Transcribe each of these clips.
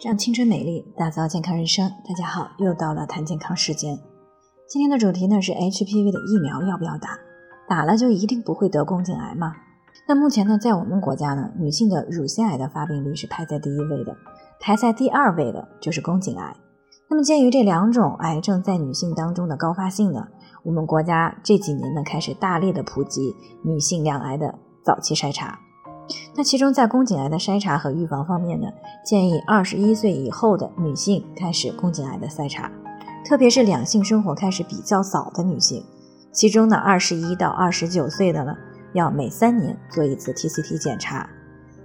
让青春美丽，打造健康人生。大家好，又到了谈健康时间。今天的主题呢是 HPV 的疫苗要不要打？打了就一定不会得宫颈癌吗？那目前呢，在我们国家呢，女性的乳腺癌的发病率是排在第一位的，排在第二位的就是宫颈癌。那么鉴于这两种癌症在女性当中的高发性呢，我们国家这几年呢开始大力的普及女性两癌的早期筛查。那其中，在宫颈癌的筛查和预防方面呢，建议二十一岁以后的女性开始宫颈癌的筛查，特别是两性生活开始比较早的女性。其中呢，二十一到二十九岁的呢，要每三年做一次 TCT 检查；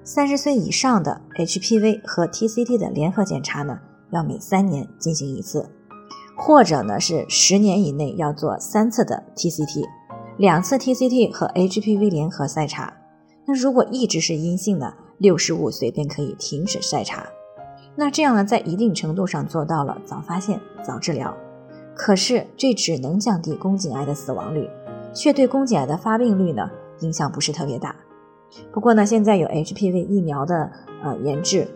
三十岁以上的 HPV 和 TCT 的联合检查呢，要每三年进行一次，或者呢是十年以内要做三次的 TCT，两次 TCT 和 HPV 联合筛查。那如果一直是阴性的，六十五岁便可以停止筛查。那这样呢，在一定程度上做到了早发现、早治疗。可是这只能降低宫颈癌的死亡率，却对宫颈癌的发病率呢影响不是特别大。不过呢，现在有 HPV 疫苗的呃研制，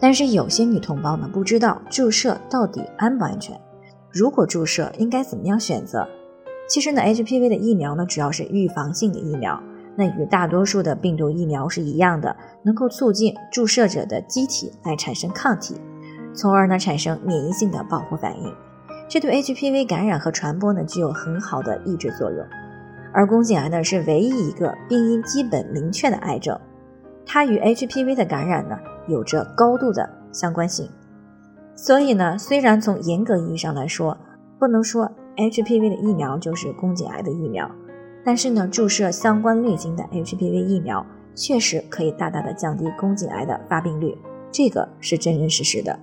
但是有些女同胞呢不知道注射到底安不安全。如果注射，应该怎么样选择？其实呢，HPV 的疫苗呢主要是预防性的疫苗。那与大多数的病毒疫苗是一样的，能够促进注射者的机体来产生抗体，从而呢产生免疫性的保护反应。这对 HPV 感染和传播呢具有很好的抑制作用。而宫颈癌呢是唯一一个病因基本明确的癌症，它与 HPV 的感染呢有着高度的相关性。所以呢，虽然从严格意义上来说，不能说 HPV 的疫苗就是宫颈癌的疫苗。但是呢，注射相关类型的 HPV 疫苗确实可以大大的降低宫颈癌的发病率，这个是真真实实的。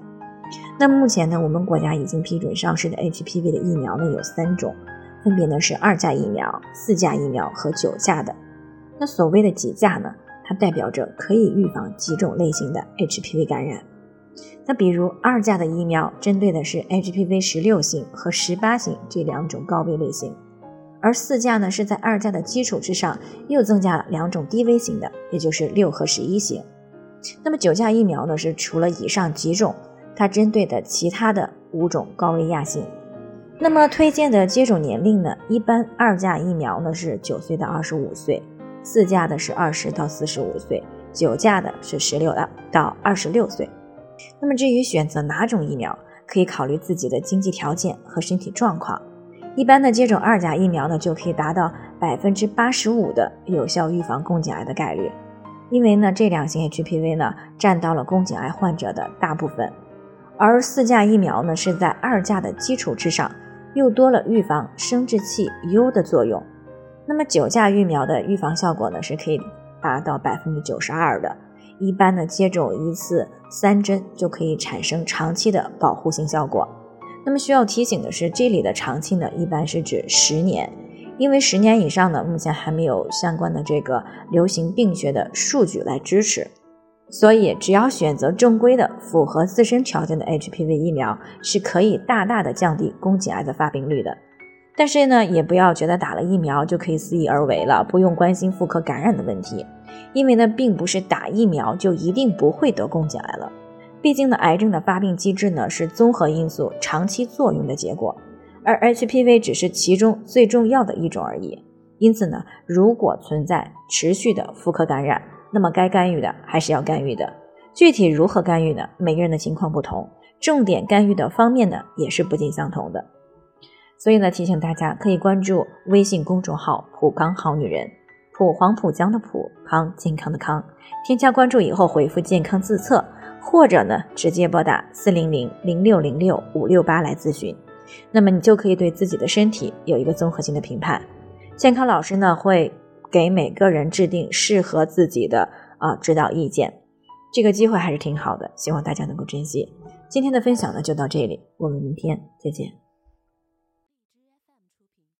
那目前呢，我们国家已经批准上市的 HPV 的疫苗呢有三种，分别呢是二价疫苗、四价疫苗和九价的。那所谓的几价呢，它代表着可以预防几种类型的 HPV 感染。那比如二价的疫苗针对的是 HPV 十六型和十八型这两种高危类型。而四价呢，是在二价的基础之上又增加了两种低危型的，也就是六和十一型。那么九价疫苗呢，是除了以上几种，它针对的其他的五种高危亚型。那么推荐的接种年龄呢，一般二价疫苗呢是九岁到二十五岁，四价的是二十到四十五岁，九价的是十六到二十六岁。那么至于选择哪种疫苗，可以考虑自己的经济条件和身体状况。一般的接种二价疫苗呢，就可以达到百分之八十五的有效预防宫颈癌的概率，因为呢这两型 HPV 呢占到了宫颈癌患者的大部分，而四价疫苗呢是在二价的基础之上，又多了预防生殖器疣的作用。那么九价疫苗的预防效果呢是可以达到百分之九十二的，一般呢接种一次三针就可以产生长期的保护性效果。那么需要提醒的是，这里的长期呢，一般是指十年，因为十年以上呢，目前还没有相关的这个流行病学的数据来支持，所以只要选择正规的、符合自身条件的 HPV 疫苗，是可以大大的降低宫颈癌的发病率的。但是呢，也不要觉得打了疫苗就可以肆意而为了，不用关心妇科感染的问题，因为呢，并不是打疫苗就一定不会得宫颈癌了。毕竟呢，癌症的发病机制呢是综合因素长期作用的结果，而 HPV 只是其中最重要的一种而已。因此呢，如果存在持续的妇科感染，那么该干预的还是要干预的。具体如何干预呢？每个人的情况不同，重点干预的方面呢也是不尽相同的。所以呢，提醒大家可以关注微信公众号“普康好女人”，普黄浦江的普康健康的康，添加关注以后回复“健康自测”。或者呢，直接拨打四零零零六零六五六八来咨询，那么你就可以对自己的身体有一个综合性的评判。健康老师呢会给每个人制定适合自己的啊指导意见，这个机会还是挺好的，希望大家能够珍惜。今天的分享呢就到这里，我们明天再见。